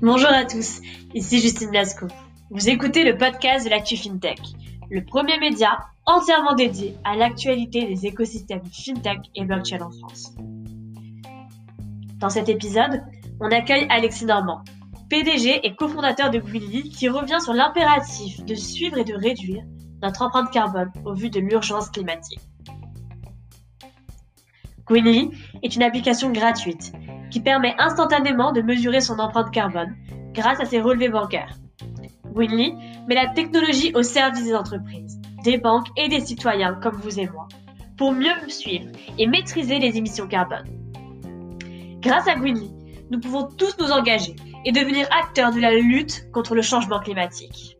Bonjour à tous, ici Justine Blasco. Vous écoutez le podcast de l'actu FinTech, le premier média entièrement dédié à l'actualité des écosystèmes FinTech et blockchain en France. Dans cet épisode, on accueille Alexis Normand, PDG et cofondateur de Greenly, qui revient sur l'impératif de suivre et de réduire notre empreinte carbone au vu de l'urgence climatique. Greenly est une application gratuite qui permet instantanément de mesurer son empreinte carbone grâce à ses relevés bancaires. Greenly met la technologie au service des entreprises, des banques et des citoyens comme vous et moi, pour mieux suivre et maîtriser les émissions carbone. Grâce à Greenly, nous pouvons tous nous engager et devenir acteurs de la lutte contre le changement climatique.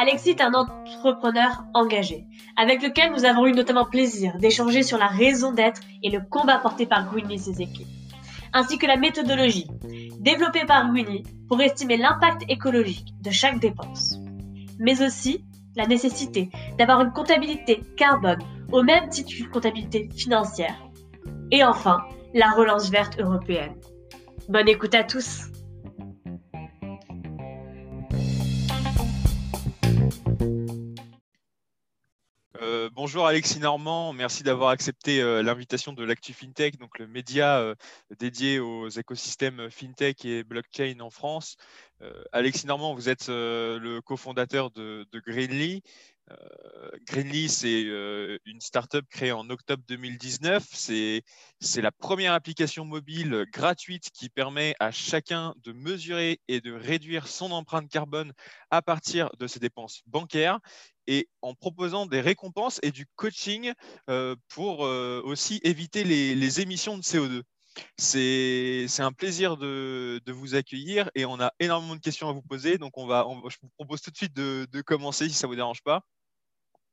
Alexis est un entrepreneur engagé, avec lequel nous avons eu notamment plaisir d'échanger sur la raison d'être et le combat porté par Greenly et ses équipes, ainsi que la méthodologie développée par Greenly pour estimer l'impact écologique de chaque dépense, mais aussi la nécessité d'avoir une comptabilité carbone au même titre qu'une comptabilité financière, et enfin la relance verte européenne. Bonne écoute à tous. Bonjour Alexis Normand, merci d'avoir accepté euh, l'invitation de l'Actu FinTech, donc le média euh, dédié aux écosystèmes FinTech et blockchain en France. Alexis Normand, vous êtes le cofondateur de, de Greenly. Euh, Greenly, c'est euh, une startup créée en octobre 2019. C'est la première application mobile gratuite qui permet à chacun de mesurer et de réduire son empreinte carbone à partir de ses dépenses bancaires et en proposant des récompenses et du coaching euh, pour aussi éviter les, émissions de CO2. C'est un plaisir de, vous accueillir et on a énormément de questions à vous poser. Donc, on va, je vous propose tout de suite de, de commencer si ça ne vous dérange pas.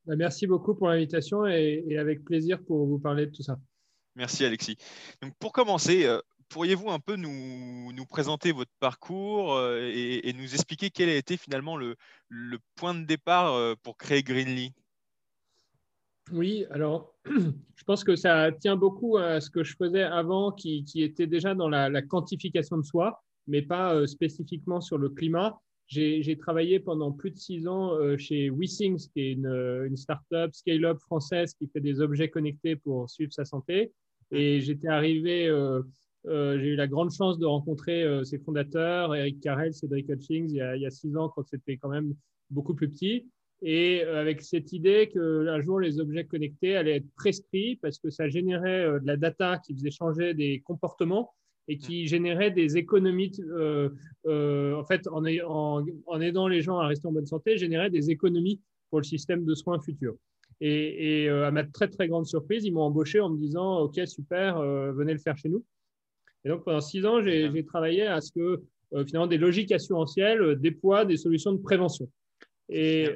Bah, merci beaucoup pour l'invitation et, avec plaisir pour vous parler de tout ça. Merci Alexis. Donc pour commencer, euh, pourriez-vous un peu nous, présenter votre parcours euh, et, nous expliquer quel a été finalement le, point de départ euh, pour créer Greenly? Oui, alors je pense que ça tient beaucoup à ce que je faisais avant qui, était déjà dans la, la, quantification de soi, mais pas spécifiquement sur le climat. J'ai travaillé pendant plus de six ans euh, chez WeSings, qui est une, une start-up scale-up française qui fait des objets connectés pour suivre sa santé. Et j'étais arrivé, euh, euh, j'ai eu la grande chance de rencontrer ses fondateurs, Eric Carrel, Cédric Hutchings, il y, a, il y a six ans, quand c'était quand même beaucoup plus petit. Et avec cette idée qu'un jour, les objets connectés allaient être prescrits parce que ça générait de la data qui faisait changer des comportements et qui générait des économies, euh, euh, en fait, en, en, aidant les gens à rester en bonne santé, générait des économies pour le système de soins futur. Et, euh, à ma très très grande surprise, ils m'ont embauché en me disant OK, super, venez le faire chez nous. Et donc pendant six ans, j'ai travaillé à ce que finalement des logiques assurantielles déploient des solutions de prévention. Et,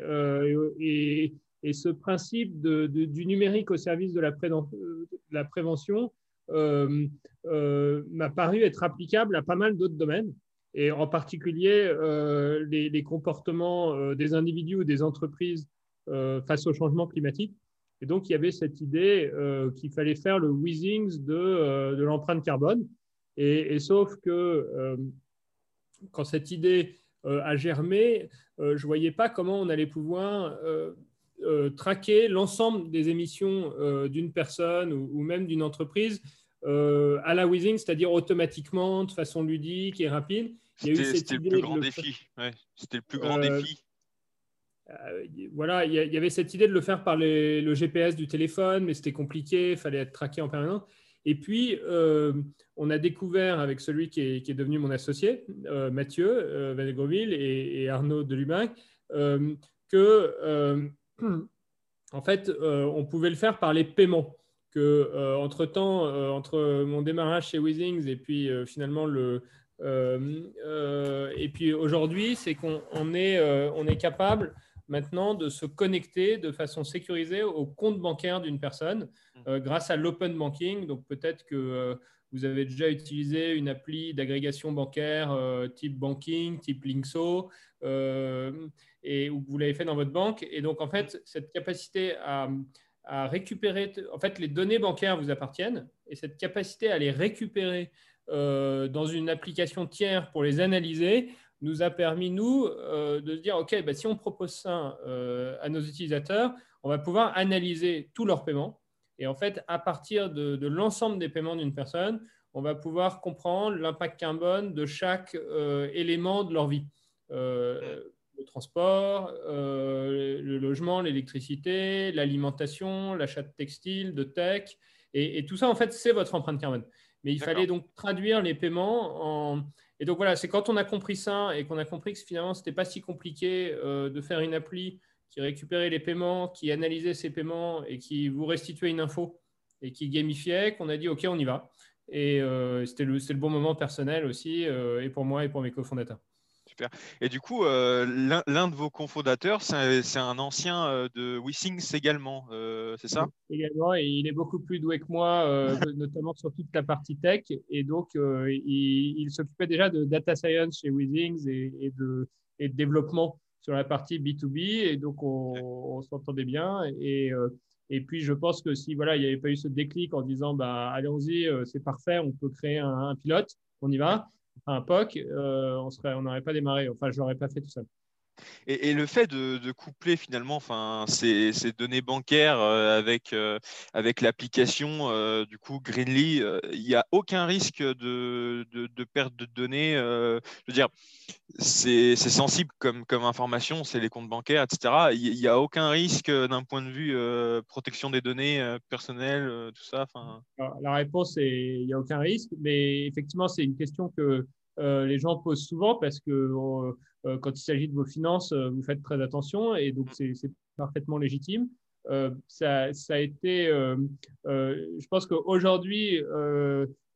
et, et ce principe de, du numérique au service de la, de la prévention, m'a paru être applicable à pas mal d'autres domaines, et en particulier euh, les, comportements des individus ou des entreprises face au changement climatique. Et donc, il y avait cette idée qu'il fallait faire le Weezings de, de l'empreinte carbone. Et, sauf que quand cette idée a germé, je ne voyais pas comment on allait pouvoir traquer l'ensemble des émissions d'une personne ou, même d'une entreprise euh, à la Weezing, c'est-à-dire automatiquement, de façon ludique et rapide. C'était le plus grand défi. C'était le plus grand défi. voilà, il y, avait cette idée de le faire par le GPS du téléphone, mais c'était compliqué, il fallait être traqué en permanence. Et puis, euh, on a découvert avec celui qui est, devenu mon associé, euh, Mathieu euh, et, et, Arnaud Delubac, que, en fait, on pouvait le faire par les paiements que euh, entre temps, euh, entre mon démarrage chez Weezings et puis euh, finalement le et puis aujourd'hui, c'est qu'on est, on est capable maintenant de se connecter de façon sécurisée au compte bancaire d'une personne mmh. grâce à l'open banking. Donc peut-être que vous avez déjà utilisé une appli d'agrégation bancaire type banking, type Linkso, et, ou vous, l'avez fait dans votre banque. Et donc, en fait, cette capacité à, récupérer, en fait, les données bancaires vous appartiennent et cette capacité à les récupérer euh, dans une application tiers pour les analyser nous a permis, nous, euh, de se dire, OK, bah, si on propose ça euh, à nos utilisateurs, on va pouvoir analyser tous leurs paiements. Et en fait, à partir de, de l'ensemble des paiements d'une personne, on va pouvoir comprendre l'impact carbone de chaque élément de leur vie. Le transport, le logement, l'électricité, l'alimentation, l'achat de textiles, de tech. Et, et, tout ça, en fait, c'est votre empreinte carbone. Mais il fallait donc traduire les paiements en. Et donc voilà, c'est quand on a compris ça et qu'on a compris que finalement, ce n'était pas si compliqué euh, de faire une appli qui récupérait les paiements, qui analysait ces paiements et qui vous restituait une info et qui gamifiait, qu'on a dit OK, on y va. Et euh, c'était le, le, bon moment personnel aussi, euh, et pour moi et pour mes cofondateurs. Super. Et du coup, euh, l'un de vos cofondateurs, c'est un, ancien euh, de WeSings également, euh, c'est ça? Également, et il est beaucoup plus doué que moi, notamment sur toute la partie tech. Et donc, il, s'occupait déjà de data science chez WeSings et, de, et, de, développement sur la partie B2B. Et donc, on, s'entendait bien. Et, et puis, je pense que si voilà, il n'y avait pas eu ce déclic en disant bah, allons-y, c'est parfait, on peut créer un, un pilote, on y va un POC, euh, on n'aurait pas démarré. Enfin, je l'aurais pas fait tout seul. Et, le fait de, coupler finalement enfin, ces, données bancaires euh, avec, euh, avec l'application du coup Greenly, il n'y a aucun risque de, de, perte de données. je veux dire, c'est sensible comme, comme information, c'est les comptes bancaires, etc. Il n'y a aucun risque d'un point de vue protection des données personnelles, tout ça. la réponse est il n'y a aucun risque, mais effectivement, c'est une question que les gens posent souvent parce que euh, quand il s'agit de vos finances, euh, vous faites très attention et donc c'est parfaitement légitime. Euh, ça, ça, a été, je pense qu'aujourd'hui,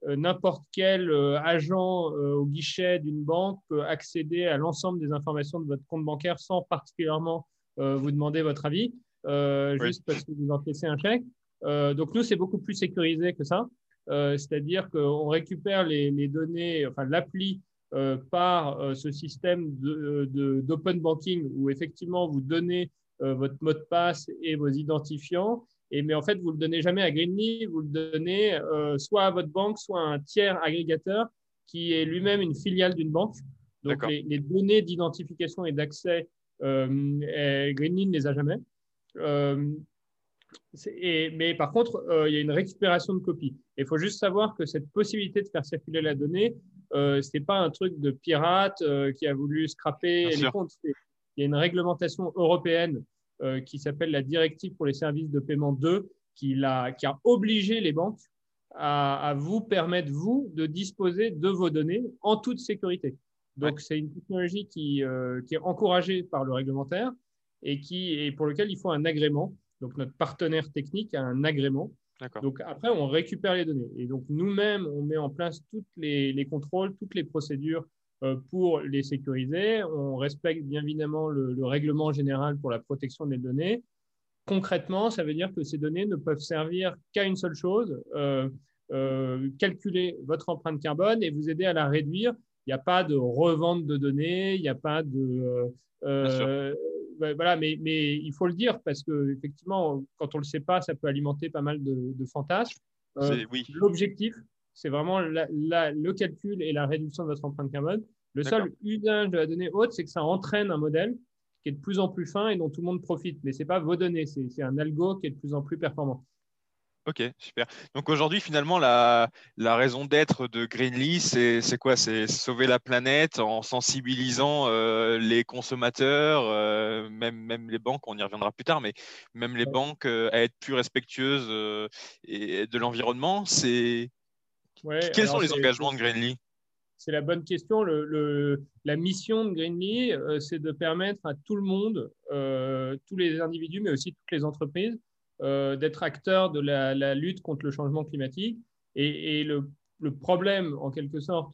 n'importe quel agent au guichet d'une banque peut accéder à l'ensemble des informations de votre compte bancaire sans particulièrement vous demander votre avis, juste parce que vous encaissez un chèque. donc nous, c'est beaucoup plus sécurisé que ça. C'est-à-dire qu'on récupère les, les, données, enfin l'appli euh, par euh, ce système d'open banking où effectivement vous donnez euh, votre mot de passe et vos identifiants. Et, mais en fait, vous ne le donnez jamais à Greenly, vous le donnez soit à votre banque, soit à un tiers agrégateur qui est lui-même une filiale d'une banque. Donc, les, les, données d'identification et d'accès, Greenly ne les a jamais. Et, mais par contre, il y a une récupération de copies. Il faut juste savoir que cette possibilité de faire circuler la donnée, euh, ce n'est pas un truc de pirate euh, qui a voulu scraper les comptes. Il y a une réglementation européenne euh, qui s'appelle la Directive pour les services de paiement 2 qui, a, qui a obligé les banques à, vous permettre, vous, de disposer de vos données en toute sécurité. Donc, c'est une technologie qui, qui, est encouragée par le réglementaire et, qui, et pour lequel il faut un agrément. Donc, notre partenaire technique a un agrément donc après, on récupère les données. Et donc nous-mêmes, on met en place tous les, contrôles, toutes les procédures euh, pour les sécuriser. On respecte bien évidemment le, règlement général pour la protection des données. Concrètement, ça veut dire que ces données ne peuvent servir qu'à une seule chose, euh, euh, calculer votre empreinte carbone et vous aider à la réduire. Il n'y a pas de revente de données, il n'y a pas de voilà, mais, mais, il faut le dire parce que effectivement, quand on le sait pas, ça peut alimenter pas mal de, fantasmes. Euh, l'objectif, c'est vraiment le calcul et la réduction de votre empreinte carbone. Le seul usage de la donnée haute, c'est que ça entraîne un modèle qui est de plus en plus fin et dont tout le monde profite. Mais ce n'est pas vos données, c'est un algo qui est de plus en plus performant. Ok, super. Donc aujourd'hui, finalement, la, raison d'être de Greenly, c'est quoi? C'est sauver la planète en sensibilisant euh, les consommateurs, euh, même, même les banques, on y reviendra plus tard, mais même les banques euh, à être plus respectueuses et, de l'environnement. C'est Quels sont les engagements de Greenly c'est la bonne question. la mission de Greenly, c'est de permettre à tout le monde, tous les individus, mais aussi toutes les entreprises, euh, d'être acteur de la, lutte contre le changement climatique. Et, le, problème, en quelque sorte,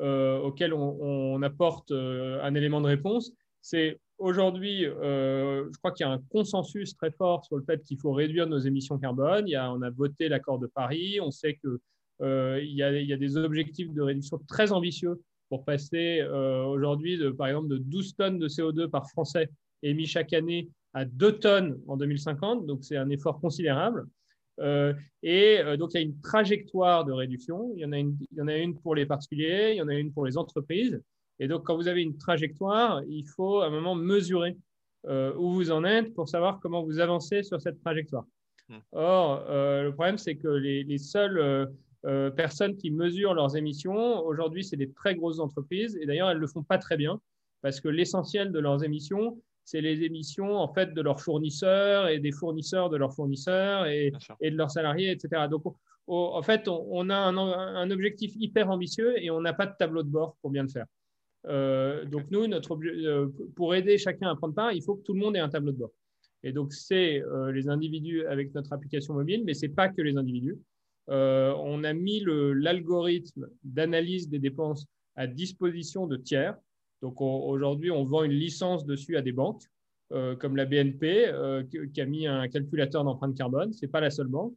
euh, auquel on, apporte euh, un élément de réponse, c'est aujourd'hui, je crois qu'il y a un consensus très fort sur le fait qu'il faut réduire nos émissions carbone. Y a, on a voté l'accord de Paris. On sait qu'il il, y a, des objectifs de réduction très ambitieux pour passer aujourd'hui, par exemple, de 12 tonnes de CO2 par Français émis chaque année à 2 tonnes en 2050, donc c'est un effort considérable. Euh, et euh, donc, il y a une trajectoire de réduction. Il y, en a une, il y en a une pour les particuliers, il y en a une pour les entreprises. Et donc, quand vous avez une trajectoire, il faut à un moment mesurer euh, où vous en êtes pour savoir comment vous avancez sur cette trajectoire. Hmm. Or, le problème, c'est que les, les seules personnes qui mesurent leurs émissions, aujourd'hui, c'est des très grosses entreprises. Et d'ailleurs, elles ne le font pas très bien parce que l'essentiel de leurs émissions, c'est les émissions en fait de leurs fournisseurs et des fournisseurs de leurs fournisseurs et, et de leurs salariés, etc. Donc, en fait, on, a un, objectif hyper ambitieux et on n'a pas de tableau de bord pour bien le faire. Euh, donc, nous, notre, euh, pour aider chacun à prendre part, il faut que tout le monde ait un tableau de bord. Et donc, c'est euh, les individus avec notre application mobile, mais ce n'est pas que les individus. on a mis l'algorithme d'analyse des dépenses à disposition de tiers. Donc aujourd'hui, on vend une licence dessus à des banques, euh, comme la BNP, euh, qui a mis un calculateur d'empreinte carbone. Ce n'est pas la seule banque.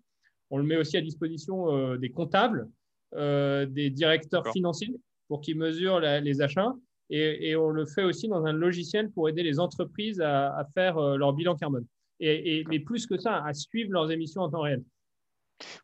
On le met aussi à disposition euh, des comptables, des directeurs financiers pour qu'ils mesurent les achats. Et, on le fait aussi dans un logiciel pour aider les entreprises à, faire leur bilan carbone. Et, mais plus que ça, à suivre leurs émissions en temps réel.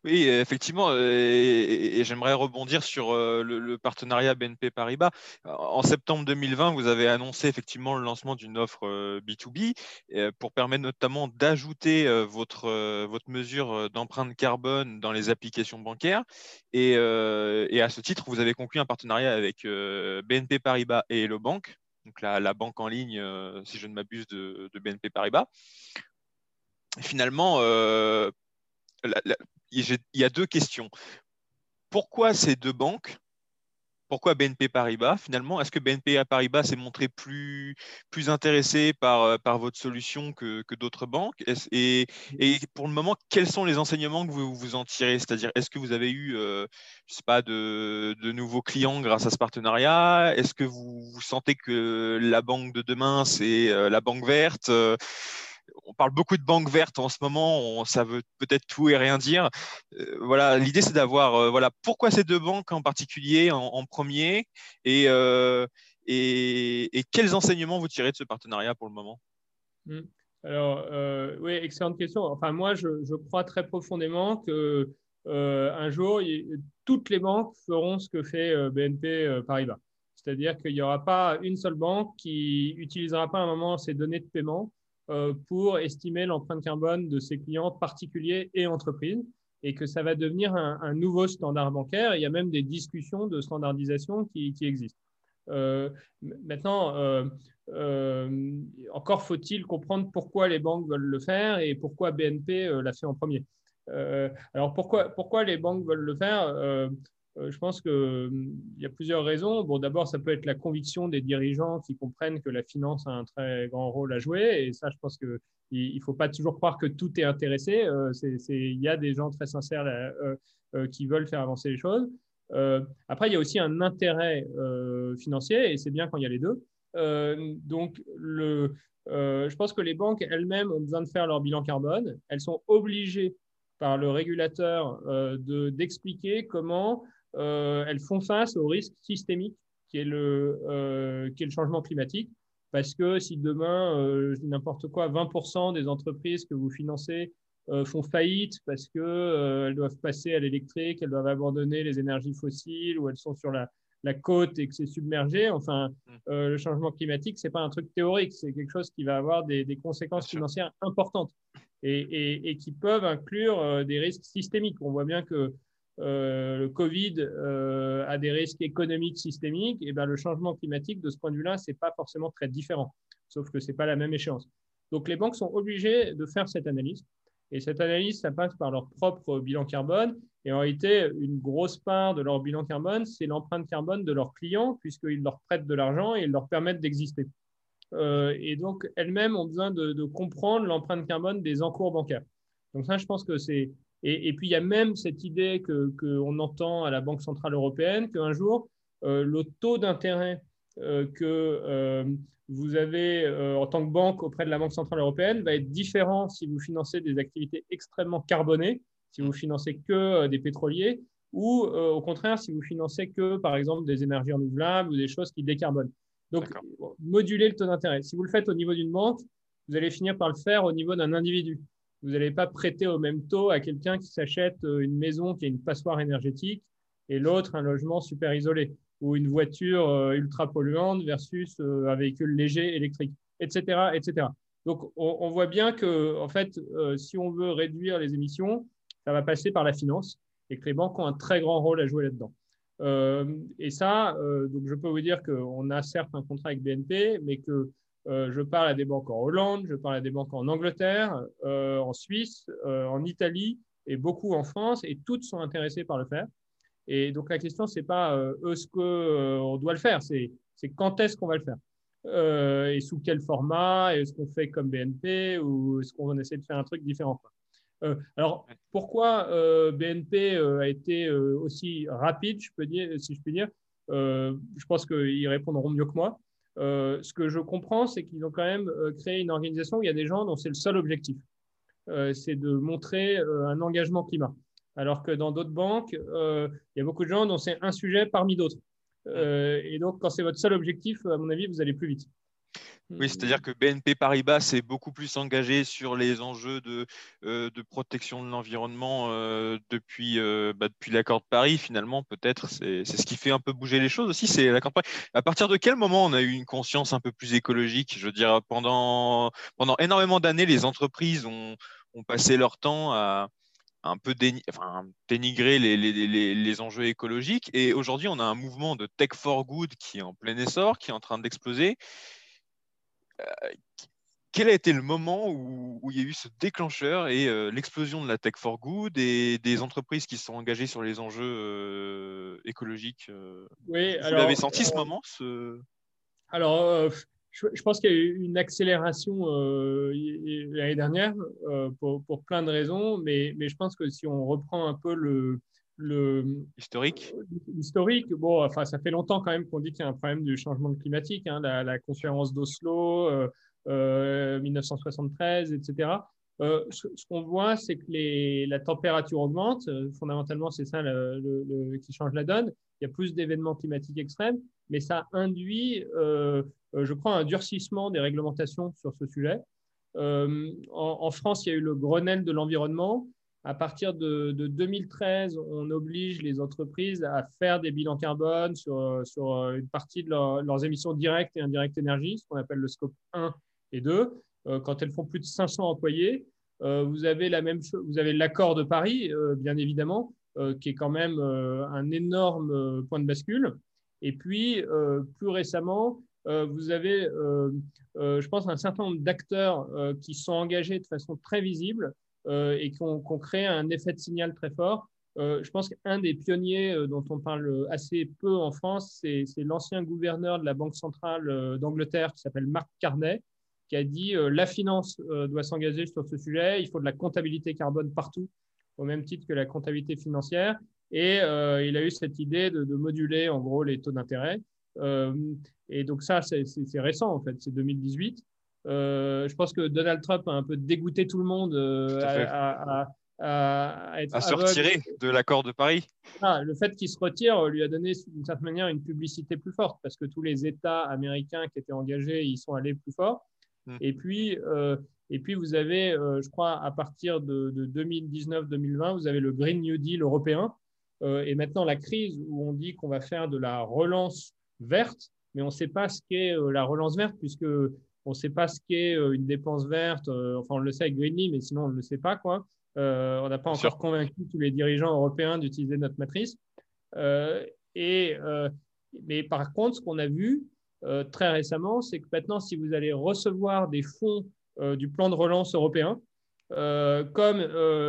Oui, effectivement, euh, et, j'aimerais rebondir sur euh, le, partenariat BNP Paribas. En septembre 2020, vous avez annoncé effectivement le lancement d'une offre B2B euh, pour permettre notamment d'ajouter votre, votre mesure d'empreinte carbone dans les applications bancaires. Et, à ce titre, vous avez conclu un partenariat avec BNP Paribas et Hello Bank, donc la, banque en ligne, si je ne m'abuse, de, BNP Paribas. finalement, il y a deux questions. Pourquoi ces deux banques pourquoi BNP Paribas finalement Est-ce que BNP Paribas s'est montré plus, plus intéressé par, euh, par votre solution que, d'autres banques? Et, pour le moment, quels sont les enseignements que vous, vous en tirez? C'est-à-dire, est-ce que vous avez eu euh, je sais pas, de, nouveaux clients grâce à ce partenariat? Est-ce que vous, vous, sentez que la banque de demain, c'est euh, la banque verte? On parle beaucoup de banques vertes en ce moment, ça veut peut-être tout et rien dire. Euh, voilà, l'idée c'est d'avoir, euh, voilà, pourquoi ces deux banques en particulier en, premier euh, et, et, quels enseignements vous tirez de ce partenariat pour le moment? Hmm. Alors, oui, excellente question. Enfin, moi, je, crois très profondément que un jour, toutes les banques feront ce que fait BNP Paribas. C'est-à-dire qu'il n'y aura pas une seule banque qui utilisera pas à un moment ces données de paiement pour estimer l'empreinte carbone de ses clients particuliers et entreprises et que ça va devenir un, nouveau standard bancaire. Il y a même des discussions de standardisation qui, existent. Euh, maintenant, euh, encore faut-il comprendre pourquoi les banques veulent le faire et pourquoi BNP l'a fait en premier. alors pourquoi, pourquoi les banques veulent le faire? Euh, je pense qu'il hum, y a plusieurs raisons. Bon, d'abord, ça peut être la conviction des dirigeants qui comprennent que la finance a un très grand rôle à jouer. Et ça, je pense qu'il ne faut pas toujours croire que tout est intéressé. Euh, il y a des gens très sincères euh, qui veulent faire avancer les choses. après, il y a aussi un intérêt financier, et c'est bien quand il y a les deux. donc, je pense que les banques elles-mêmes ont besoin de faire leur bilan carbone. Elles sont obligées par le régulateur d'expliquer comment euh, elles font face au risque systémique qui est le, euh, qui est le changement climatique. Parce que si demain, euh, n'importe quoi, 20% des entreprises que vous financez font faillite parce qu'elles doivent passer à l'électrique, elles doivent abandonner les énergies fossiles ou elles sont sur la, la côte et que c'est submergé. Enfin, mm. le changement climatique, c'est pas un truc théorique, c'est quelque chose qui va avoir des, des conséquences financières importantes et, et, et, qui peuvent inclure des risques systémiques. On voit bien que euh, le Covid euh, a des risques économiques systémiques, et ben, le changement climatique, de ce point de vue-là, ce n'est pas forcément très différent, sauf que ce n'est pas la même échéance. Donc les banques sont obligées de faire cette analyse. Et cette analyse, ça passe par leur propre bilan carbone. Et en réalité, une grosse part de leur bilan carbone, c'est l'empreinte carbone de leurs clients, puisqu'ils leur prêtent de l'argent et ils leur permettent d'exister. Euh, et donc, elles-mêmes ont besoin de, de comprendre l'empreinte carbone des encours bancaires. Donc ça, je pense que c'est et, puis, il y a même cette idée qu'on que entend à la Banque Centrale Européenne qu'un jour, euh, le taux d'intérêt euh, que euh, vous avez en tant que banque auprès de la Banque Centrale Européenne va être différent si vous financez des activités extrêmement carbonées, si vous financez que des pétroliers, ou au contraire si vous financez que, par exemple, des énergies renouvelables ou des choses qui décarbonent. Donc, moduler le taux d'intérêt. Si vous le faites au niveau d'une banque, vous allez finir par le faire au niveau d'un individu. Vous n'allez pas prêter au même taux à quelqu'un qui s'achète euh, une maison qui a une passoire énergétique et l'autre un logement super isolé ou une voiture euh, ultra polluante versus euh, un véhicule léger électrique, etc., etc. Donc, on, voit bien que, en fait, si on veut réduire les émissions, ça va passer par la finance et que les banques ont un très grand rôle à jouer là-dedans. et ça, donc je peux vous dire qu'on a certes un contrat avec BNP, mais que euh, je parle à des banques en Hollande, je parle à des banques en Angleterre, euh, en Suisse, euh, en Italie et beaucoup en France, et toutes sont intéressées par le faire. Et donc la question, c'est pas est-ce qu'on doit le faire, c'est quand est-ce qu'on va le faire? Et sous quel format, est-ce qu'on fait comme BNP ou est-ce qu'on essaie de faire un truc différent. alors pourquoi BNP a été aussi rapide, je peux dire, si je puis dire? Je pense qu'ils répondront mieux que moi. Euh, ce que je comprends, c'est qu'ils ont quand même euh, créé une organisation où il y a des gens dont c'est le seul objectif. Euh, c'est de montrer un engagement climat. Alors que dans d'autres banques, il y a beaucoup de gens dont c'est un sujet parmi d'autres. et donc, quand c'est votre seul objectif, à mon avis, vous allez plus vite. Oui, c'est-à-dire que BNP Paribas s'est beaucoup plus engagé sur les enjeux de, euh, protection de l'environnement euh, depuis, euh, bah, depuis l'accord de Paris, finalement, peut-être. C'est ce qui fait un peu bouger les choses aussi, c'est l'accord de Paris. À partir de quel moment on a eu une conscience un peu plus écologique? Je veux dire, pendant, pendant énormément d'années, les entreprises ont, passé leur temps à, un peu dénigrer les, les, enjeux écologiques. Et aujourd'hui, on a un mouvement de tech for good qui est en plein essor, qui est en train d'exploser. Euh, quel a été le moment où, il y a eu ce déclencheur et euh, l'explosion de la tech for good et des entreprises qui se sont engagées sur les enjeux euh, écologiques oui, Vous l'avez senti ce moment Alors, je, pense qu'il y a eu une accélération l'année dernière pour, pour, plein de raisons, mais, mais, je pense que si on reprend un peu le, le historique. Historique, bon, enfin, ça fait longtemps quand même qu'on dit qu'il y a un problème du changement climatique, hein, la, conférence d'Oslo, 1973, euh, euh, etc. Euh, ce, qu'on voit, c'est que les, la température augmente. fondamentalement, c'est ça le, qui change la donne. Il y a plus d'événements climatiques extrêmes, mais ça induit, je crois, un durcissement des réglementations sur ce sujet. En, en, France, il y a eu le Grenelle de l'environnement à partir de, 2013, on oblige les entreprises à faire des bilans carbone sur, sur une partie de leurs émissions directes et indirectes énergie, ce qu'on appelle le scope 1 et 2. Euh, quand elles font plus de 500 employés, euh, vous avez la même vous avez l'accord de Paris, euh, bien évidemment, qui est quand même un énorme point de bascule. Et puis, plus récemment, vous avez, je pense, un certain nombre d'acteurs qui sont engagés de façon très visible euh, et qui ont, créé un effet de signal très fort. Euh, je pense qu'un des pionniers euh, dont on parle assez peu en France, c'est l'ancien gouverneur de la Banque centrale d'Angleterre qui s'appelle Mark Carney, qui a dit la finance doit s'engager sur ce sujet, il faut de la comptabilité carbone partout, au même titre que la comptabilité financière. Et il a eu cette idée de, moduler en gros les taux d'intérêt. et donc ça, c'est récent en fait, c'est 2018. Euh, je pense que Donald Trump a un peu dégoûté tout le monde euh, à, à, être à se retirer de l'accord de Paris. Ah, le fait qu'il se retire lui a donné d'une certaine manière une publicité plus forte parce que tous les États américains qui étaient engagés, ils sont allés plus fort. Hmm. Et puis, euh, et puis vous avez, je crois, à partir de, de 2019-2020, vous avez le Green New Deal européen. et maintenant, la crise où on dit qu'on va faire de la relance verte, mais on ne sait pas ce qu'est la relance verte puisque on ne sait pas ce qu'est euh, une dépense verte. Euh, enfin, on le sait avec Greenly, mais sinon, on ne le sait pas. Quoi. Euh, on n'a pas encore convaincu tous les dirigeants européens d'utiliser notre matrice. et, mais par contre, ce qu'on a vu très récemment, c'est que maintenant, si vous allez recevoir des fonds du plan de relance européen, comme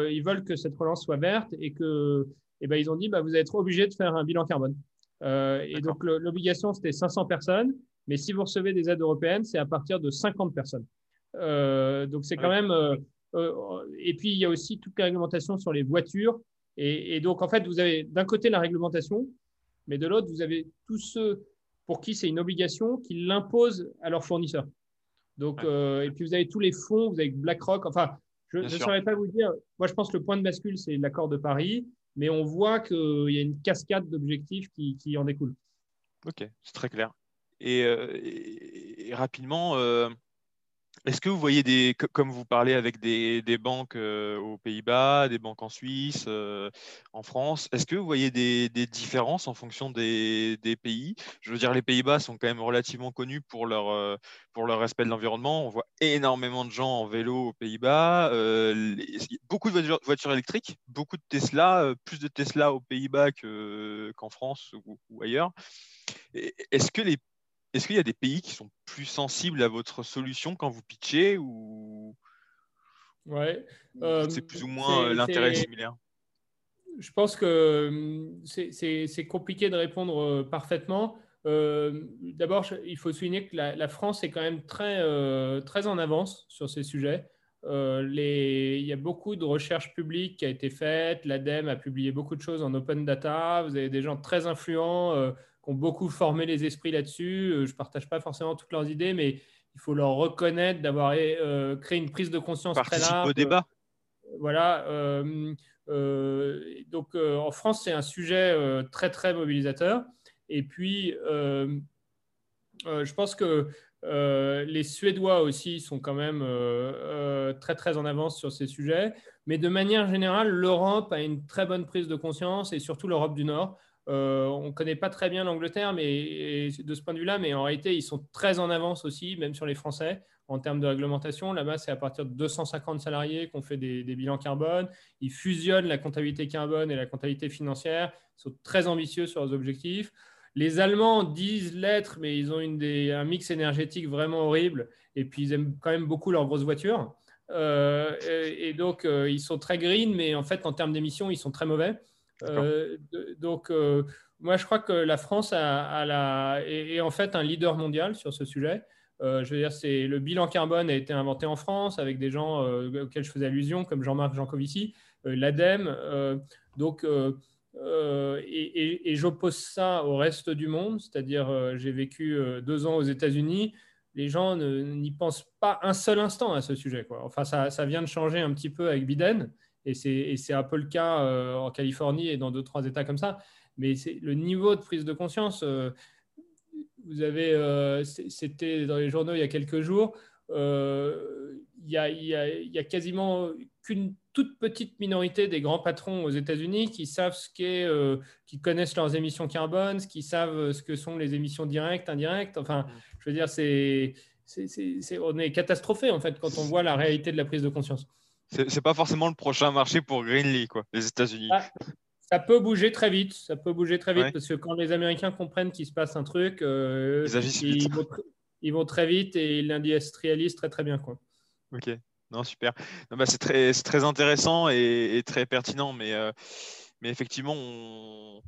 ils veulent que cette relance soit verte et que, eh ben, ils ont dit, bah, vous allez être obligé de faire un bilan carbone. et donc, l'obligation, c'était 500 personnes. Mais si vous recevez des aides européennes, c'est à partir de 50 personnes. Euh, donc c'est quand même. Euh, euh, et puis il y a aussi toute la réglementation sur les voitures. Et, donc en fait, vous avez d'un côté la réglementation, mais de l'autre, vous avez tous ceux pour qui c'est une obligation qui l'imposent à leurs fournisseurs. Donc, et puis vous avez tous les fonds, vous avez BlackRock. Enfin, je ne saurais pas vous dire. Moi, je pense que le point de bascule, c'est l'accord de Paris, mais on voit qu'il y a une cascade d'objectifs qui, qui en découle. Ok, c'est très clair. Euh, et, rapidement, euh, est-ce que vous voyez des, comme vous parlez avec des, banques euh, aux Pays-Bas, des banques en Suisse, en France, est-ce que vous voyez des, différences en fonction des, pays? Je veux dire, les Pays-Bas sont quand même relativement connus pour leur, pour leur respect de l'environnement. On voit énormément de gens en vélo aux Pays-Bas, beaucoup de voitures, électriques, beaucoup de Tesla, plus de Tesla aux Pays-Bas qu'en France ou ailleurs. Est-ce que les est-ce qu'il y a des pays qui sont plus sensibles à votre solution quand vous pitchez ou ouais, euh, c'est plus ou moins euh, l'intérêt similaire? Je pense que hum, c'est compliqué de répondre euh, parfaitement. D'abord, il faut souligner que la, France est quand même très, très en avance sur ces sujets. les, il y a beaucoup de recherches publiques qui a été faite. L'ADEME a publié beaucoup de choses en open data. Vous avez des gens très influents ont beaucoup formé les esprits là-dessus. Euh, je ne partage pas forcément toutes leurs idées, mais il faut leur reconnaître d'avoir euh, créé une prise de conscience très large. au débat. Voilà. Euh, donc, en France, c'est un sujet très, très mobilisateur. Et puis, je pense que les Suédois aussi sont quand même très, très en avance sur ces sujets. Mais de manière générale, l'Europe a une très bonne prise de conscience et surtout l'Europe du Nord. Euh, on ne connaît pas très bien l'Angleterre, mais de ce point de vue-là, mais en réalité, ils sont très en avance aussi, même sur les Français, en termes de réglementation. Là-bas, c'est à partir de 250 salariés qu'on fait des, bilans carbone. Ils fusionnent la comptabilité carbone et la comptabilité financière. Ils sont très ambitieux sur leurs objectifs. Les Allemands disent l'être, mais ils ont un mix énergétique vraiment horrible. Et puis, ils aiment quand même beaucoup leurs grosses voitures. Euh, et, donc, euh, ils sont très green, mais en fait, en termes d'émissions, ils sont très mauvais. Euh, donc, euh, moi, je crois que la France est, en fait un leader mondial sur ce sujet. Euh, je veux dire, c'est le bilan carbone a été inventé en France avec des gens auxquels je faisais allusion, comme Jean-Marc Jancovici, l'ADEME. donc, et, j'oppose ça au reste du monde, c'est-à-dire, j'ai vécu deux ans aux États-Unis les gens n'y pensent pas un seul instant à ce sujet. Enfin, ça, ça, vient de changer un petit peu avec Biden, et c'est un peu le cas euh, en Californie et dans deux, trois États comme ça. Mais le niveau de prise de conscience, euh, vous avez, euh, c'était dans les journaux il y a quelques jours, il y, a, y a, quasiment qu'une toute petite minorité des grands patrons aux États-Unis qui savent ce qu'est, qui connaissent leurs émissions carbone, qui savent ce que sont les émissions directes, indirectes. Enfin, mm. je veux dire, c'est, on est catastrophé en fait quand on voit la réalité de la prise de conscience c'est pas forcément le prochain marché pour Greenlee, quoi, les États-Unis. Ah, ça peut bouger très vite. Ça peut bouger très vite parce que quand les Américains comprennent qu'il se passe un truc, euh, ils, vont, très vite et ils l'industrialisent très très bien, quoi. Ok. Non, super. bah, c'est très, très intéressant et, très pertinent, mais, euh, mais effectivement,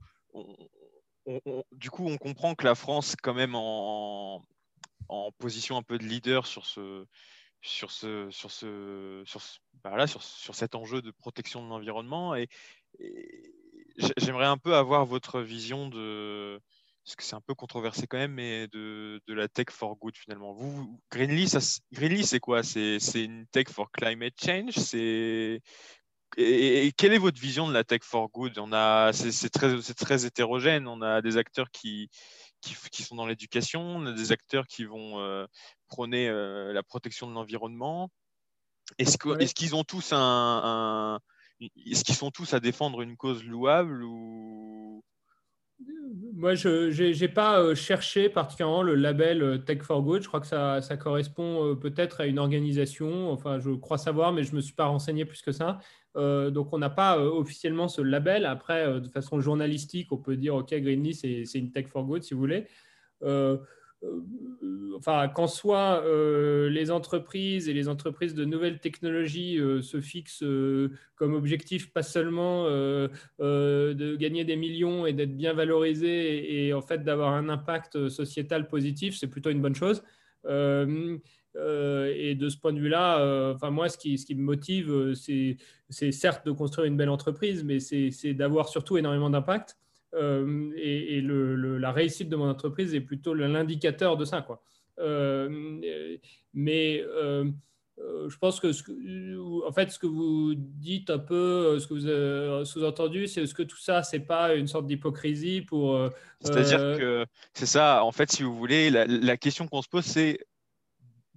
du coup, on comprend que la France, quand même, en, en position un peu de leader sur ce, sur, ce, sur, ce, sur, bah sur, sur, cet enjeu de protection de l'environnement. Et, j'aimerais un peu avoir votre vision de, parce que c'est un peu controversé quand même, mais de, de, la tech for good finalement. Vous, Greenly, c'est quoi? C'est une tech for climate change? C'est et, quelle est votre vision de la tech for good? On a, c'est très, très hétérogène. On a des acteurs qui, qui, sont dans l'éducation, on a des acteurs qui vont euh, prôner euh, la protection de l'environnement. Est-ce qu'ils ont tous un, est-ce qu'ils sont tous à défendre une cause louable ou? Moi, je n'ai pas euh, cherché particulièrement le label Tech for Good. Je crois que ça, ça correspond peut-être à une organisation. Enfin, je crois savoir, mais je ne me suis pas renseigné plus que ça. Euh, donc, on n'a pas euh, officiellement ce label. Après, euh, de façon journalistique, on peut dire OK, Greenly, c'est une tech for good, si vous voulez. Enfin, qu'en soit les entreprises et les entreprises de nouvelles technologies se fixent comme objectif pas seulement de gagner des millions et d'être bien valorisés et, en fait d'avoir un impact sociétal positif, c'est plutôt une bonne chose. Euh, et de ce point de vue-là, euh, moi, ce qui, me motive, euh, c'est certes de construire une belle entreprise, mais c'est d'avoir surtout énormément d'impact. Et, la réussite de mon entreprise est plutôt l'indicateur de ça. Quoi. mais je pense que, ce en fait, ce que vous dites un peu, ce que vous avez sous-entendu, c'est ce que tout ça, c'est pas une sorte d'hypocrisie pour. C'est-à-dire que c'est ça. En fait, si vous voulez, la question qu'on se pose, c'est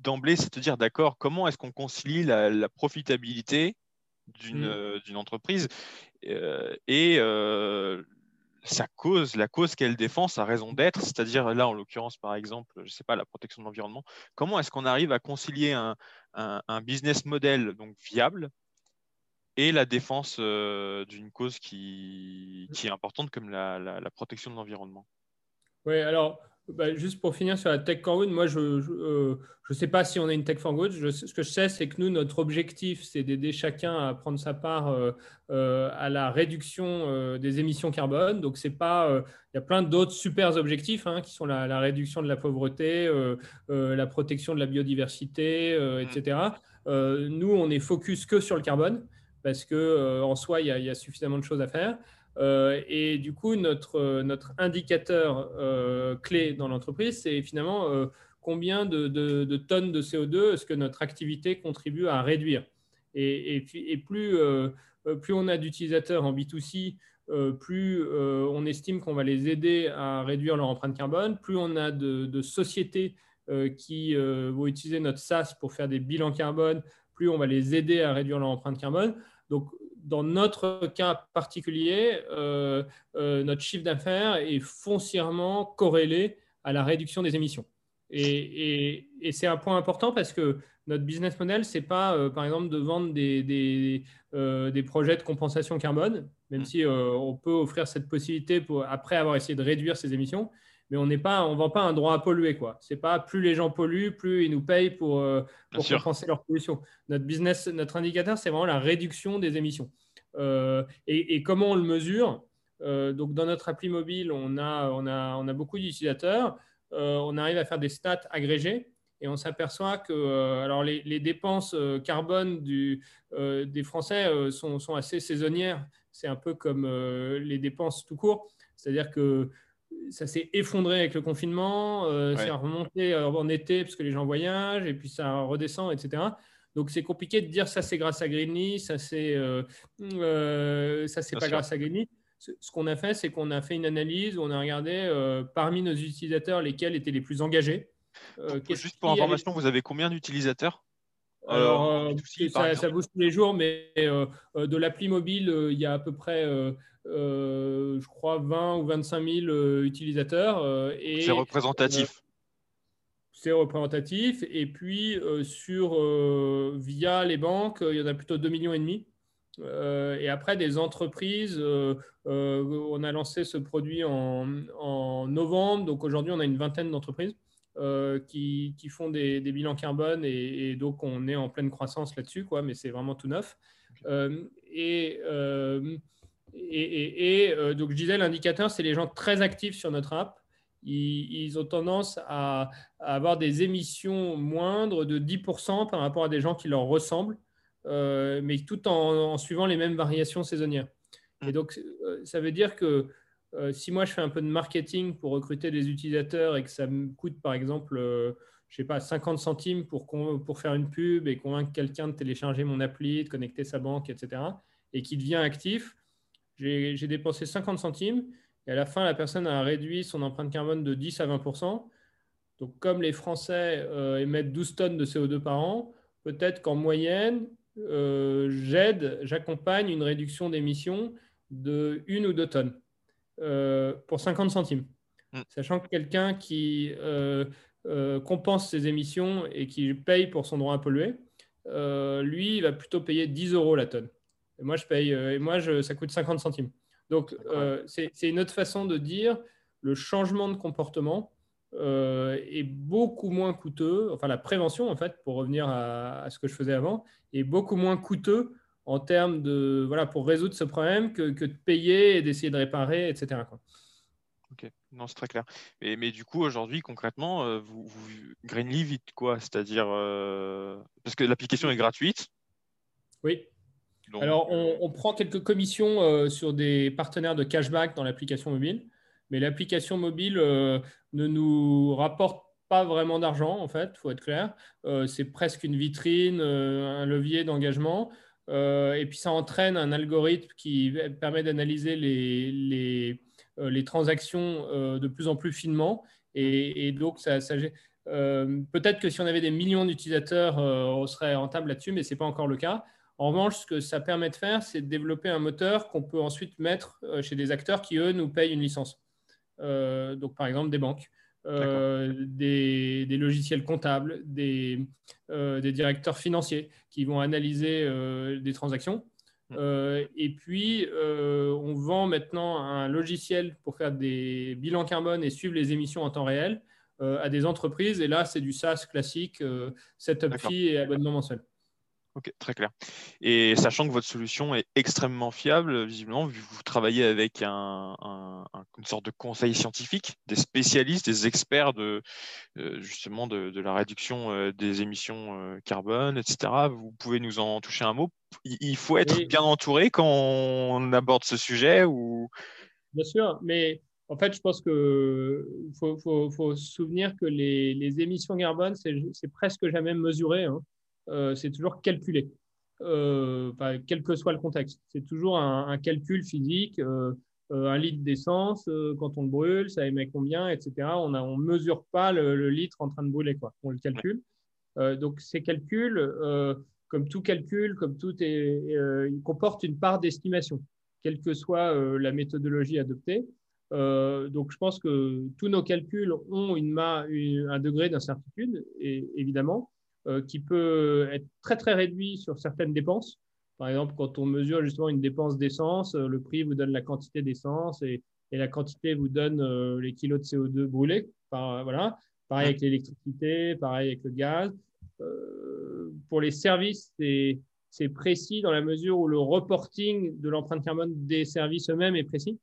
d'emblée, c'est de dire, d'accord, comment est-ce qu'on concilie la, profitabilité d'une mmh. entreprise et sa cause, la cause qu'elle défend, sa raison d'être, c'est-à-dire là, en l'occurrence, par exemple, je ne sais pas, la protection de l'environnement, comment est-ce qu'on arrive à concilier un, business model donc viable et la défense euh, d'une cause qui, est importante comme la protection de l'environnement? Oui, alors bah, juste pour finir sur la Tech for Good, moi, je ne euh, sais pas si on a une Tech for Good. ce que je sais, c'est que nous, notre objectif, c'est d'aider chacun à prendre sa part euh, euh, à la réduction des émissions carbone. Donc, c'est pas. Il y a plein d'autres super objectifs hein, qui sont la, réduction de la pauvreté, la protection de la biodiversité, etc. nous, on est focus que sur le carbone parce que en soi, il y, a, suffisamment de choses à faire. Euh, et du coup, notre, notre indicateur euh, clé dans l'entreprise, c'est finalement euh, combien de, tonnes de CO2 est-ce que notre activité contribue à réduire. Et, et, plus, on a d'utilisateurs en B2C, plus on estime qu'on va les aider à réduire leur empreinte carbone, plus on a de, sociétés qui vont utiliser notre SaaS pour faire des bilans carbone, plus on va les aider à réduire leur empreinte carbone. Donc, dans notre cas particulier, euh, euh, notre chiffre d'affaires est foncièrement corrélé à la réduction des émissions. Et, c'est un point important parce que notre business model, ce n'est pas, euh, par exemple, de vendre des, des, projets de compensation carbone, même mm. si on peut offrir cette possibilité pour, après avoir essayé de réduire ses émissions mais on n'est pas, on vend pas un droit à polluer quoi. C'est pas plus les gens polluent, plus ils nous payent pour, euh, compenser leur pollution. Notre business, notre indicateur, c'est vraiment la réduction des émissions. Euh, et, comment on le mesure? Euh, Donc dans notre appli mobile, on a, on a, on a beaucoup d'utilisateurs. on arrive à faire des stats agrégées et on s'aperçoit que alors les, dépenses carbone du, des Français sont, sont, assez saisonnières. C'est un peu comme les dépenses tout court. C'est-à-dire que ça s'est effondré avec le confinement, euh, ça a remonté euh, en été parce que les gens voyagent, et puis ça redescend, etc. Donc c'est compliqué de dire ça c'est grâce à Greenly, ça c'est euh, euh ça c'est pas grâce à Greenly. Ce qu'on a fait, c'est qu'on a fait une analyse où on a regardé parmi nos utilisateurs lesquels étaient les plus engagés. Juste pour information, vous avez combien d'utilisateurs? Alors, ça, ça, bouge tous les jours, mais de l'appli mobile, il y a à peu près euh, je crois, 20 ou 25 000 euh, utilisateurs. Euh, c'est représentatif. c'est représentatif. Et puis, sur, via les banques, il y en a plutôt 2,5 millions et demi. et après, des entreprises, on a lancé ce produit en, novembre. Donc aujourd'hui, on a une vingtaine d'entreprises qui, qui, font des, bilans carbone et, donc on est en pleine croissance là-dessus, quoi, mais c'est vraiment tout neuf. et et, euh, donc, je disais, l'indicateur, c'est les gens très actifs sur notre app. Ils, ont tendance à, avoir des émissions moindres de 10% par rapport à des gens qui leur ressemblent, euh, mais tout en, suivant les mêmes variations saisonnières. Et mm. donc, euh, ça veut dire que si moi, je fais un peu de marketing pour recruter des utilisateurs et que ça me coûte, par exemple, je sais pas, 50 centimes pour, faire une pub et convaincre quelqu'un de télécharger mon appli, de connecter sa banque, etc., et qui devient actif, j'ai dépensé 50 centimes et à la fin, la personne a réduit son empreinte carbone de 10 à 20% Donc, comme les Français euh, émettent 12 tonnes de CO2 par an, peut-être qu'en moyenne, euh, j'aide, j'accompagne une réduction d'émissions de 1 ou 2 tonnes euh, pour 50 centimes. Mm. Sachant que quelqu'un qui compense ses émissions et qui paye pour son droit à polluer, lui, il va plutôt payer 10 euros la tonne. Et moi, je paye, euh, et moi je, ça coûte 50 centimes. Donc, euh, c'est une autre façon de dire le changement de comportement euh, est beaucoup moins coûteux, enfin la prévention en fait, pour revenir à, ce que je faisais avant, est beaucoup moins coûteux en termes de, voilà, pour résoudre ce problème que, que de payer et d'essayer de réparer, etc. Quoi. Ok, non, c'est très clair. Mais, mais du coup, aujourd'hui, concrètement, vous, vous Greenleaf vite quoi C'est-à-dire, parce que l'application est gratuite. Oui. Alors, on, prend quelques commissions euh, sur des partenaires de cashback dans l'application mobile, mais l'application mobile euh, ne nous rapporte pas vraiment d'argent, en fait, il faut être clair. Euh, c'est presque une vitrine, un levier d'engagement. Et puis, ça entraîne un algorithme qui permet d'analyser les, les, transactions de plus en plus finement. Et, donc, ça, Peut-être que si on avait des millions d'utilisateurs, on serait rentable là-dessus, mais ce n'est pas encore le cas. En revanche, ce que ça permet de faire, c'est de développer un moteur qu'on peut ensuite mettre chez des acteurs qui, eux, nous payent une licence. donc, par exemple, des banques. Euh, des, logiciels comptables, des, euh, des, directeurs financiers qui vont analyser euh, des transactions. Mm. et puis, on vend maintenant un logiciel pour faire des bilans carbone et suivre les émissions en temps réel à des entreprises. Et là, c'est du SaaS classique, setup fee et abonnement mensuel. Ok, très clair. Et sachant que votre solution est extrêmement fiable, visiblement, vous travaillez avec une sorte de conseil scientifique, des spécialistes, des experts de euh, justement de, la réduction euh, des émissions euh, carbone, etc. Vous pouvez nous en toucher un mot? Il faut être bien entouré quand on aborde ce sujet ou? Bien sûr, mais en fait, je pense qu'il faut, se souvenir que les, émissions carbone, c'est presque jamais mesuré. Hein. Euh, c'est toujours calculé, euh, quel que soit le contexte. C'est toujours un, calcul physique. Euh, un litre d'essence, quand on le brûle, ça émet combien, etc. On ne mesure pas le, litre en train de brûler, quoi. on le calcule. donc ces calculs, comme tout calcul, comme tout est, il comporte une part d'estimation, quelle que soit la méthodologie adoptée. donc je pense que tous nos calculs ont une, un degré d'incertitude, évidemment. Euh, qui peut être très très réduit sur certaines dépenses. Par exemple, quand on mesure justement une dépense d'essence, euh, le prix vous donne la quantité d'essence et, la quantité vous donne euh, les kilos de CO2 brûlés. voilà. Pareil avec l'électricité, pareil avec le gaz. pour les services, c'est précis dans la mesure où le reporting de l'empreinte carbone des services eux-mêmes est précis.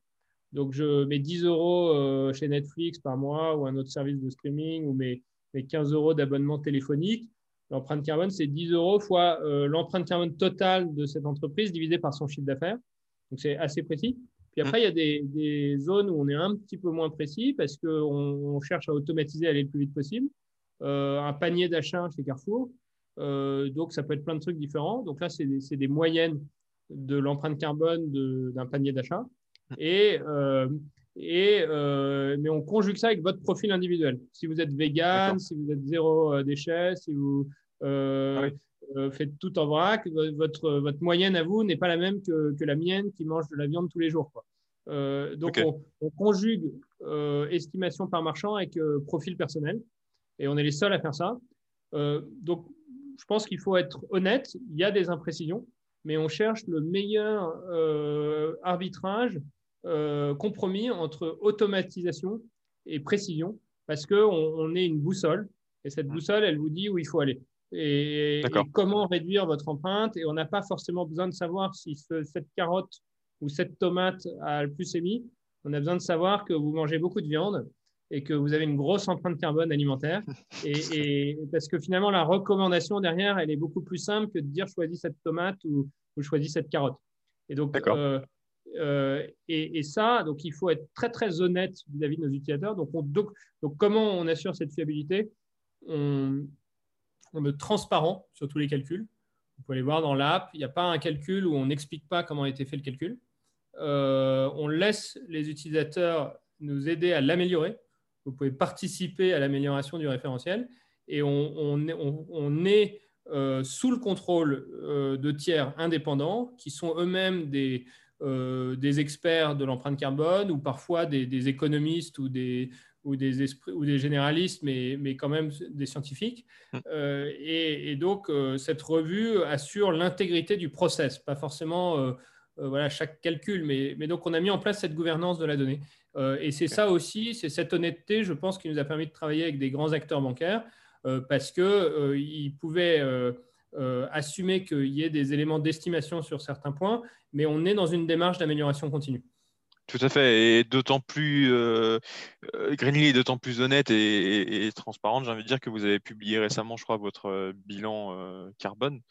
Donc, je mets 10 euros chez Netflix par mois ou un autre service de streaming ou mes, mes 15 euros d'abonnement téléphonique. L'empreinte carbone, c'est 10 euros fois euh, l'empreinte carbone totale de cette entreprise divisée par son chiffre d'affaires. Donc, c'est assez précis. Puis après, il y a des, zones où on est un petit peu moins précis parce qu'on on cherche à automatiser, aller le plus vite possible. Euh, un panier d'achat chez Carrefour. Euh, donc, ça peut être plein de trucs différents. Donc là, c'est des, des, moyennes de l'empreinte carbone d'un panier d'achat. Et, et, mais on conjugue ça avec votre profil individuel. Si vous êtes vegan, si vous êtes zéro déchet, si vous euh, ah euh, faites tout en vrac. Votre, votre moyenne à vous n'est pas la même que, que, la mienne qui mange de la viande tous les jours. Quoi. Euh, donc, on, conjugue estimation par marchand avec profil personnel et on est les seuls à faire ça. donc, je pense qu'il faut être honnête. Il y a des imprécisions, mais on cherche le meilleur arbitrage compromis entre automatisation et précision parce qu'on on est une boussole et cette mmh. boussole, elle vous dit où il faut aller et, comment réduire votre empreinte. Et on n'a pas forcément besoin de savoir si cette carotte ou cette tomate a le plus émis. On a besoin de savoir que vous mangez beaucoup de viande et que vous avez une grosse empreinte carbone alimentaire. Et, parce que finalement, la recommandation derrière, elle est beaucoup plus simple que de dire choisis cette tomate ou, ou choisis cette carotte. Et donc, euh, euh, et, ça, donc il faut être très très honnête vis-à-vis de nos utilisateurs. Donc, comment on assure cette fiabilité? On, de transparent sur tous les calculs. Vous pouvez aller voir dans l'app, il n'y a pas un calcul où on n'explique pas comment a été fait le calcul. Euh, on laisse les utilisateurs nous aider à l'améliorer. Vous pouvez participer à l'amélioration du référentiel et on, est euh, sous le contrôle de tiers indépendants qui sont eux-mêmes des, des, experts de l'empreinte carbone ou parfois des économistes ou des, ou des, esprits, ou des généralistes, mais, mais quand même des scientifiques. Mmh. Euh, et, donc, euh, cette revue assure l'intégrité du process, pas forcément euh, voilà, chaque calcul, mais, mais, donc on a mis en place cette gouvernance de la donnée. et c'est ça aussi, c'est cette honnêteté, je pense, qui nous a permis de travailler avec des grands acteurs bancaires, parce qu'ils pouvaient... assumer qu'il y ait des éléments d'estimation sur certains points, mais on est dans une démarche d'amélioration continue. Tout à fait, et d'autant plus euh, euh Greenly est d'autant plus honnête et, transparente. J'ai envie de dire que vous avez publié récemment, je crois, votre euh, bilan euh, carbone.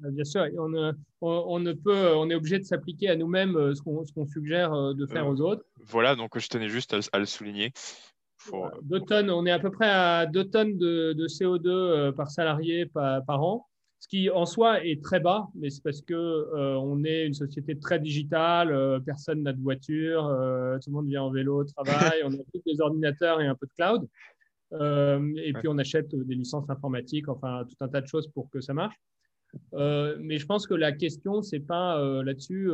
Bah, bien sûr, on, on, ne peut, on est obligé de s'appliquer à nous-mêmes ce qu'on suggère de faire aux autres. Voilà, donc je tenais juste à, le souligner. Deux tonnes, on est à peu près à 2 tonnes de, CO2 par salarié par an ce qui en soi est très bas, mais c'est parce que euh, on est une société très digitale, euh, personne n'a de voiture, euh, tout le monde vient en vélo au travail, on a tous des ordinateurs et un peu de cloud. et puis on achète des licences informatiques, enfin tout un tas de choses pour que ça marche. mais je pense que la question, c'est pas là-dessus.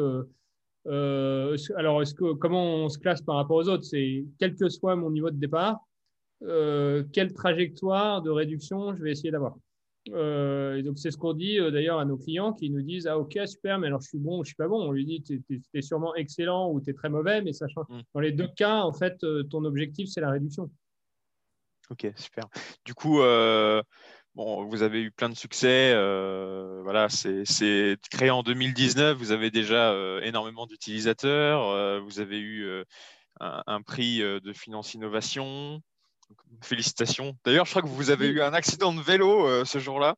Alors, est-ce que, comment on se classe par rapport aux autres? C'est quel que soit mon niveau de départ, quelle trajectoire de réduction je vais essayer d'avoir. Euh, et donc, c'est ce qu'on dit euh, d'ailleurs à nos clients qui nous disent Ah, ok, super, mais alors je suis bon ou je suis pas bon? On lui dit Tu es, sûrement excellent ou tu es très mauvais, mais ça change. Mm. Dans les deux cas, en fait, euh, ton objectif, c'est la réduction. Ok, super. Du coup, bon, vous avez eu plein de succès. voilà, c'est créé en 2019. Vous avez déjà énormément d'utilisateurs. vous avez eu un, un, prix de finance innovation. Félicitations. D'ailleurs, je crois que vous avez eu un accident de vélo euh, ce jour-là.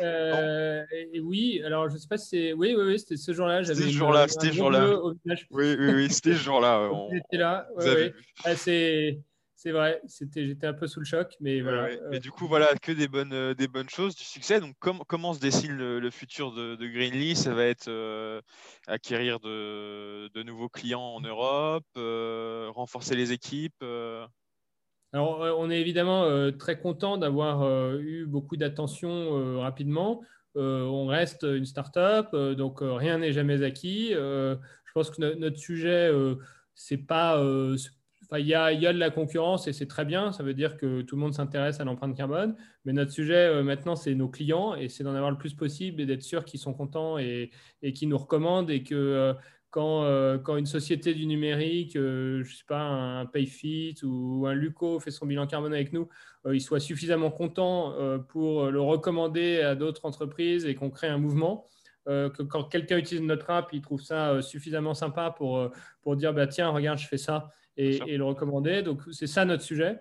Euh, oui, alors je ne sais pas si c'est. Oui, oui, oui c'était ce jour-là. C'était ce jour-là. C'était ce jour-là. Oui, oui, oui, c'était ce jour-là. J'étais là. Ah, c'est. C'est vrai, j'étais un peu sous le choc, mais voilà. Mais du coup, voilà, que des bonnes, euh, des bonnes choses, du succès. Donc, comment se dessine le, futur de, Greenly Ça va être acquérir de, de, nouveaux clients en Europe, renforcer les équipes alors, euh, on est évidemment euh, très content d'avoir euh, eu beaucoup d'attention rapidement. on reste une start-up, donc rien n'est jamais acquis. je pense que notre sujet, c'est pas. Il y, a, y, a, de la concurrence et c'est très bien. Ça veut dire que tout le monde s'intéresse à l'empreinte carbone. Mais notre sujet maintenant, c'est nos clients et c'est d'en avoir le plus possible et d'être sûr qu'ils sont contents et, et qu'ils nous recommandent et que euh, quand, une société du numérique, euh, je sais pas, un PayFit ou un Luco fait son bilan carbone avec nous, euh, il soit suffisamment content pour le recommander à d'autres entreprises et qu'on crée un mouvement. que quand quelqu'un utilise notre app, il trouve ça suffisamment sympa pour, pour dire bah, tiens, regarde, je fais ça et, et le recommander. Donc, c'est ça notre sujet.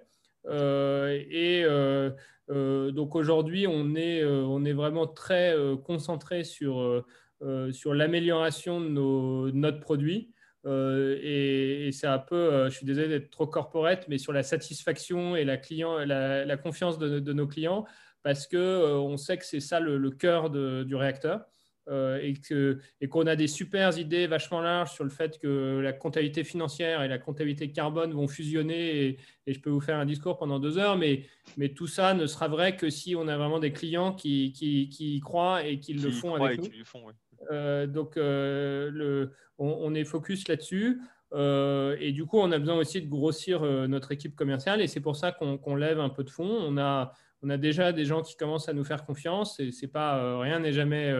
et donc, aujourd'hui, on est, on est vraiment très concentré sur euh, sur l'amélioration de, notre produit. Euh, et, c'est un peu, euh, je suis désolé d'être trop corporate, mais sur la satisfaction et la, client, la, confiance de, nos clients, parce qu'on on sait que c'est ça le, cœur du réacteur. Et qu'on a des super idées vachement larges sur le fait que la comptabilité financière et la comptabilité carbone vont fusionner. Et, je peux vous faire un discours pendant deux heures, mais, mais, tout ça ne sera vrai que si on a vraiment des clients qui, qui, y croient et qui, le font avec nous. Euh, donc, euh, le, on, est focus là-dessus. Euh, et du coup, on a besoin aussi de grossir notre équipe commerciale. Et c'est pour ça qu'on lève un peu de fonds. On a, on a déjà des gens qui commencent à nous faire confiance. Et c'est pas, rien n'est jamais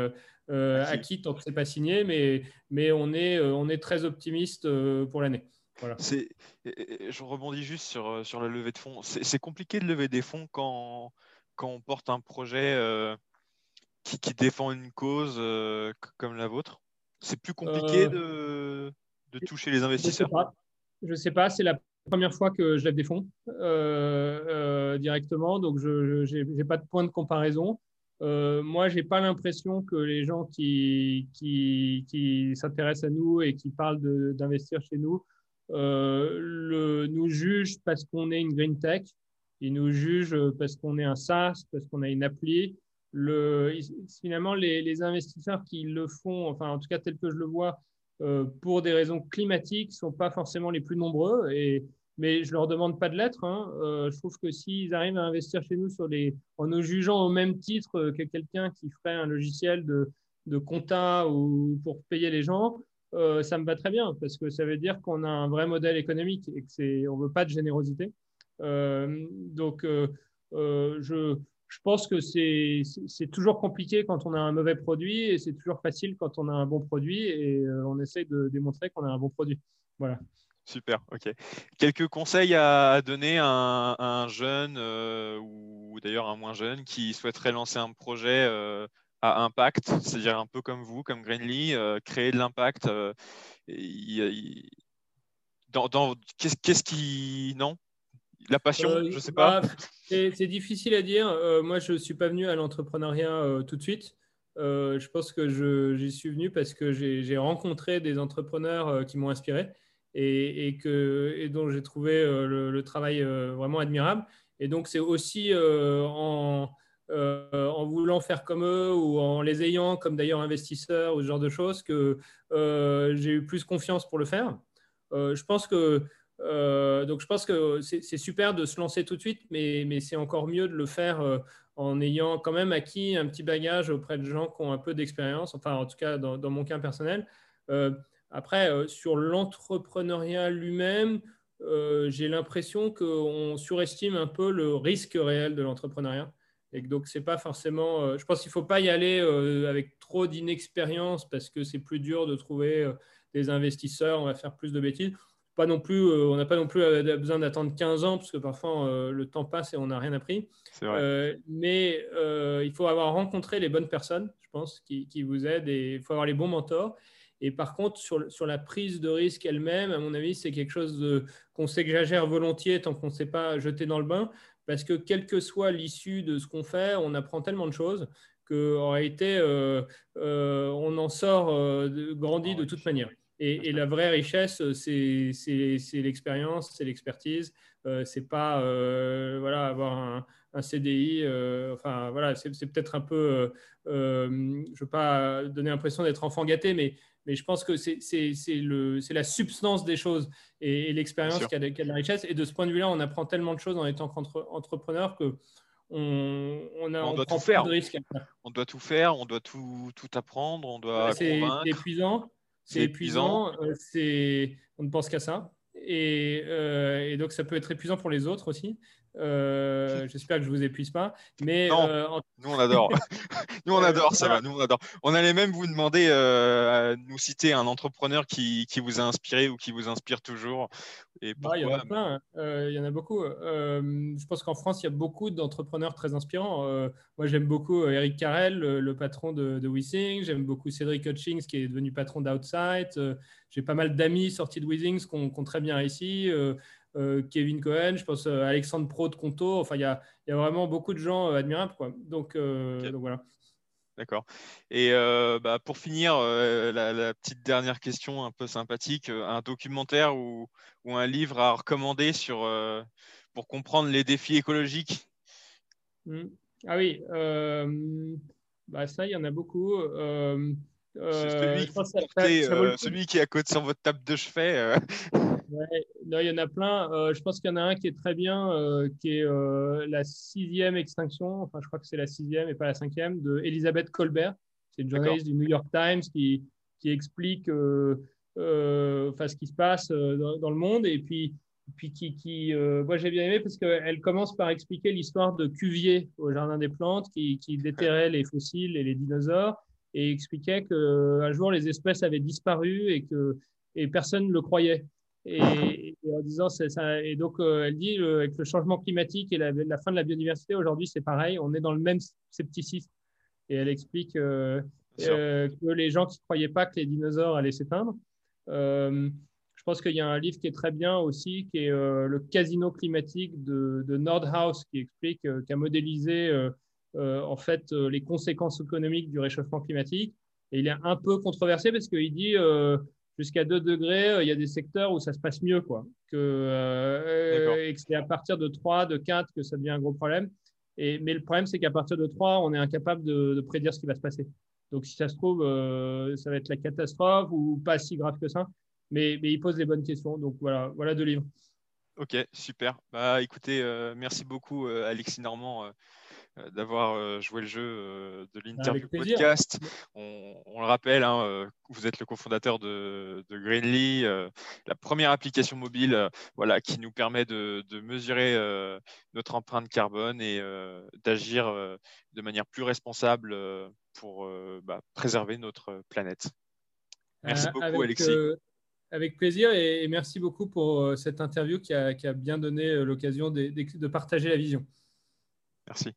acquis tant que c'est pas signé. Mais, mais on, est, on est très optimiste pour l'année. Voilà. Je rebondis juste sur, sur la levée de fonds. C'est compliqué de lever des fonds quand, quand on porte un projet qui, défend une cause euh, comme la vôtre C'est plus compliqué euh, de, toucher les investisseurs? Je ne sais pas, c'est la première fois que je lève des fonds euh, directement, donc je n'ai pas de point de comparaison. Moi, je n'ai pas l'impression que les gens qui, s'intéressent à nous et qui parlent d'investir chez nous le, nous jugent parce qu'on est une green tech. Ils nous jugent parce qu'on est un SaaS, parce qu'on a une appli le, finalement, les, investisseurs qui le font, enfin, en tout cas, tel que je le vois, euh, pour des raisons climatiques, ne sont pas forcément les plus nombreux. Mais je ne leur demande pas de l'être. Hein. Euh, je trouve que s'ils arrivent à investir chez nous sur les, en nous jugeant au même titre que quelqu'un qui ferait un logiciel de, de compta ou pour payer les gens, euh, ça me va très bien parce que ça veut dire qu'on a un vrai modèle économique et qu'on ne veut pas de générosité. donc, je, je pense que c'est toujours compliqué quand on a un mauvais produit et c'est toujours facile quand on a un bon produit et euh, on essaie de démontrer qu'on a un bon produit. Voilà. Super, ok. Quelques conseils à donner à un, jeune euh, ou d'ailleurs un moins jeune qui souhaiterait lancer un projet euh, à impact, c'est-à-dire un peu comme vous, comme Greenly, créer de l'impact. Qu'est-ce qui. Non? La passion, euh, je ne sais pas. Bah, c'est difficile à dire. Euh, moi, je ne suis pas venu à l'entrepreneuriat euh, tout de suite. je pense que j'y suis venu parce que j'ai rencontré des entrepreneurs qui m'ont inspiré et, dont j'ai trouvé le, travail vraiment admirable. Et donc, c'est aussi en, en, voulant faire comme eux ou en les ayant comme d'ailleurs investisseurs ou ce genre de choses que j'ai eu plus confiance pour le faire. je pense que donc je pense que c'est super de se lancer tout de suite, mais, c'est encore mieux de le faire en ayant quand même acquis un petit bagage auprès de gens qui ont un peu d'expérience, enfin en tout cas dans mon cas personnel. Après, sur l'entrepreneuriat lui-même, j'ai l'impression qu'on surestime un peu le risque réel de l'entrepreneuriat. Et donc, c'est pas forcément. Euh, je pense qu'il ne faut pas y aller euh, avec trop d'inexpérience parce que c'est plus dur de trouver euh, des investisseurs. On va faire plus de bêtises. Pas non plus, on n'a pas non plus besoin d'attendre 15 ans parce que parfois le temps passe et on n'a rien appris. mais il faut avoir rencontré les bonnes personnes, je pense, qui, qui vous aident et il faut avoir les bons mentors. Et par contre, sur, sur la prise de risque elle-même, à mon avis, c'est quelque chose qu'on s'exagère volontiers tant qu'on ne s'est pas jeté dans le bain parce que quelle que soit l'issue de ce qu'on fait, on apprend tellement de choses qu'en réalité, euh, euh, on en sort euh, grandi de toute manière. Et, la vraie richesse, c'est l'expérience, c'est l'expertise. c'est pas voilà, avoir un, un CDI. enfin, voilà, c'est peut-être un peu. je ne veux pas donner l'impression d'être enfant gâté, mais mais je pense que c'est la substance des choses et, l'expérience qui a, de la richesse. Et de ce point de vue-là, on apprend tellement de choses en étant entrepreneur que on, on, a, on, doit tout faire. On doit tout faire, on doit tout, tout apprendre, on doit C'est épuisant. C'est épuisant. Euh, c'est on ne pense qu'à ça. Et, euh, et, donc, ça peut être épuisant pour les autres aussi. Euh, j'espère que je vous épuise pas. Mais euh, nous on adore. nous on adore, ça va. Nous on adore. On allait même vous demander euh, nous citer un entrepreneur qui, qui, vous a inspiré ou qui vous inspire toujours. Et bah, il y en a plein. Hein. il y en a beaucoup. je pense qu'en France il y a beaucoup d'entrepreneurs très inspirants. moi j'aime beaucoup Eric Carrel, le, patron de, de. J'aime beaucoup Cédric Hutchings qui est devenu patron d'Outside. J'ai pas mal d'amis sortis de Wissings qui ont, très bien réussi. Euh, Kevin Cohen, je pense euh, Alexandre Pro de Conto. Enfin, il y a, vraiment beaucoup de gens euh, admirables. Donc, voilà. D'accord. Et bah, pour finir, la, petite dernière question un peu sympathique, un documentaire ou, un livre à recommander sur, pour comprendre les défis écologiques? Hmm. Ah oui, bah, ça, il y en a beaucoup. celui, celui, qui est à côté sur votre table de chevet non, il y en a plein. Euh, je pense qu'il y en a un qui est très bien, euh, qui est euh, la sixième extinction, enfin je crois que c'est la sixième et pas la cinquième, de Elisabeth Colbert. C'est une journaliste du New York Times qui, qui explique enfin, ce qui se passe dans, le monde et puis, puis qui, qui moi j'ai bien aimé parce qu'elle commence par expliquer l'histoire de Cuvier au Jardin des Plantes qui, qui déterrait les fossiles et les dinosaures et expliquait qu'un jour les espèces avaient disparu et que et personne ne le croyait. Et, en disant, ça, et donc euh, elle dit, avec le changement climatique et la, fin de la biodiversité, aujourd'hui c'est pareil, on est dans le même scepticisme. Et elle explique euh, euh, que les gens qui ne croyaient pas que les dinosaures allaient s'éteindre. je pense qu'il y a un livre qui est très bien aussi, qui est Le casino climatique de, de Nordhaus, qui explique, qui a modélisé en fait les conséquences économiques du réchauffement climatique. Et il est un peu controversé parce qu'il dit jusqu'à 2 degrés, euh, il y a des secteurs où ça se passe mieux, quoi. Que, euh, et que c'est à partir de 3, de 4 que ça devient un gros problème. Et, mais le problème, c'est qu'à partir de 3, on est incapable de, prédire ce qui va se passer. Donc, si ça se trouve, euh, ça va être la catastrophe ou pas si grave que ça. Mais, mais il pose des bonnes questions. Donc, voilà, voilà deux livres. Ok, super. Bah, écoutez, merci beaucoup, Alexis Normand euh, d'avoir euh, joué le jeu euh, de l'interview podcast. On, le rappelle, hein, vous êtes le cofondateur de, de Greenly, la première application mobile voilà, qui nous permet de, mesurer notre empreinte carbone et d'agir de manière plus responsable pour bah, préserver notre planète. Merci beaucoup, Alexis. avec plaisir et, merci beaucoup pour cette interview qui a, qui a bien donné l'occasion de partager la vision. Merci.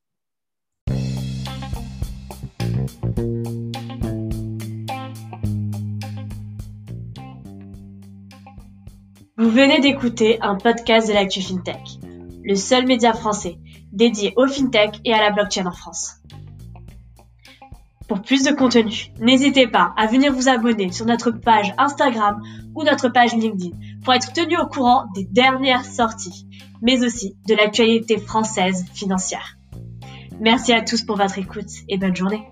Vous venez d'écouter un podcast de l'actu FinTech, le seul média français dédié au FinTech et à la blockchain en France. Pour plus de contenu, n'hésitez pas à venir vous abonner sur notre page Instagram ou notre page LinkedIn pour être tenu au courant des dernières sorties, mais aussi de l'actualité française financière. Merci à tous pour votre écoute et bonne journée.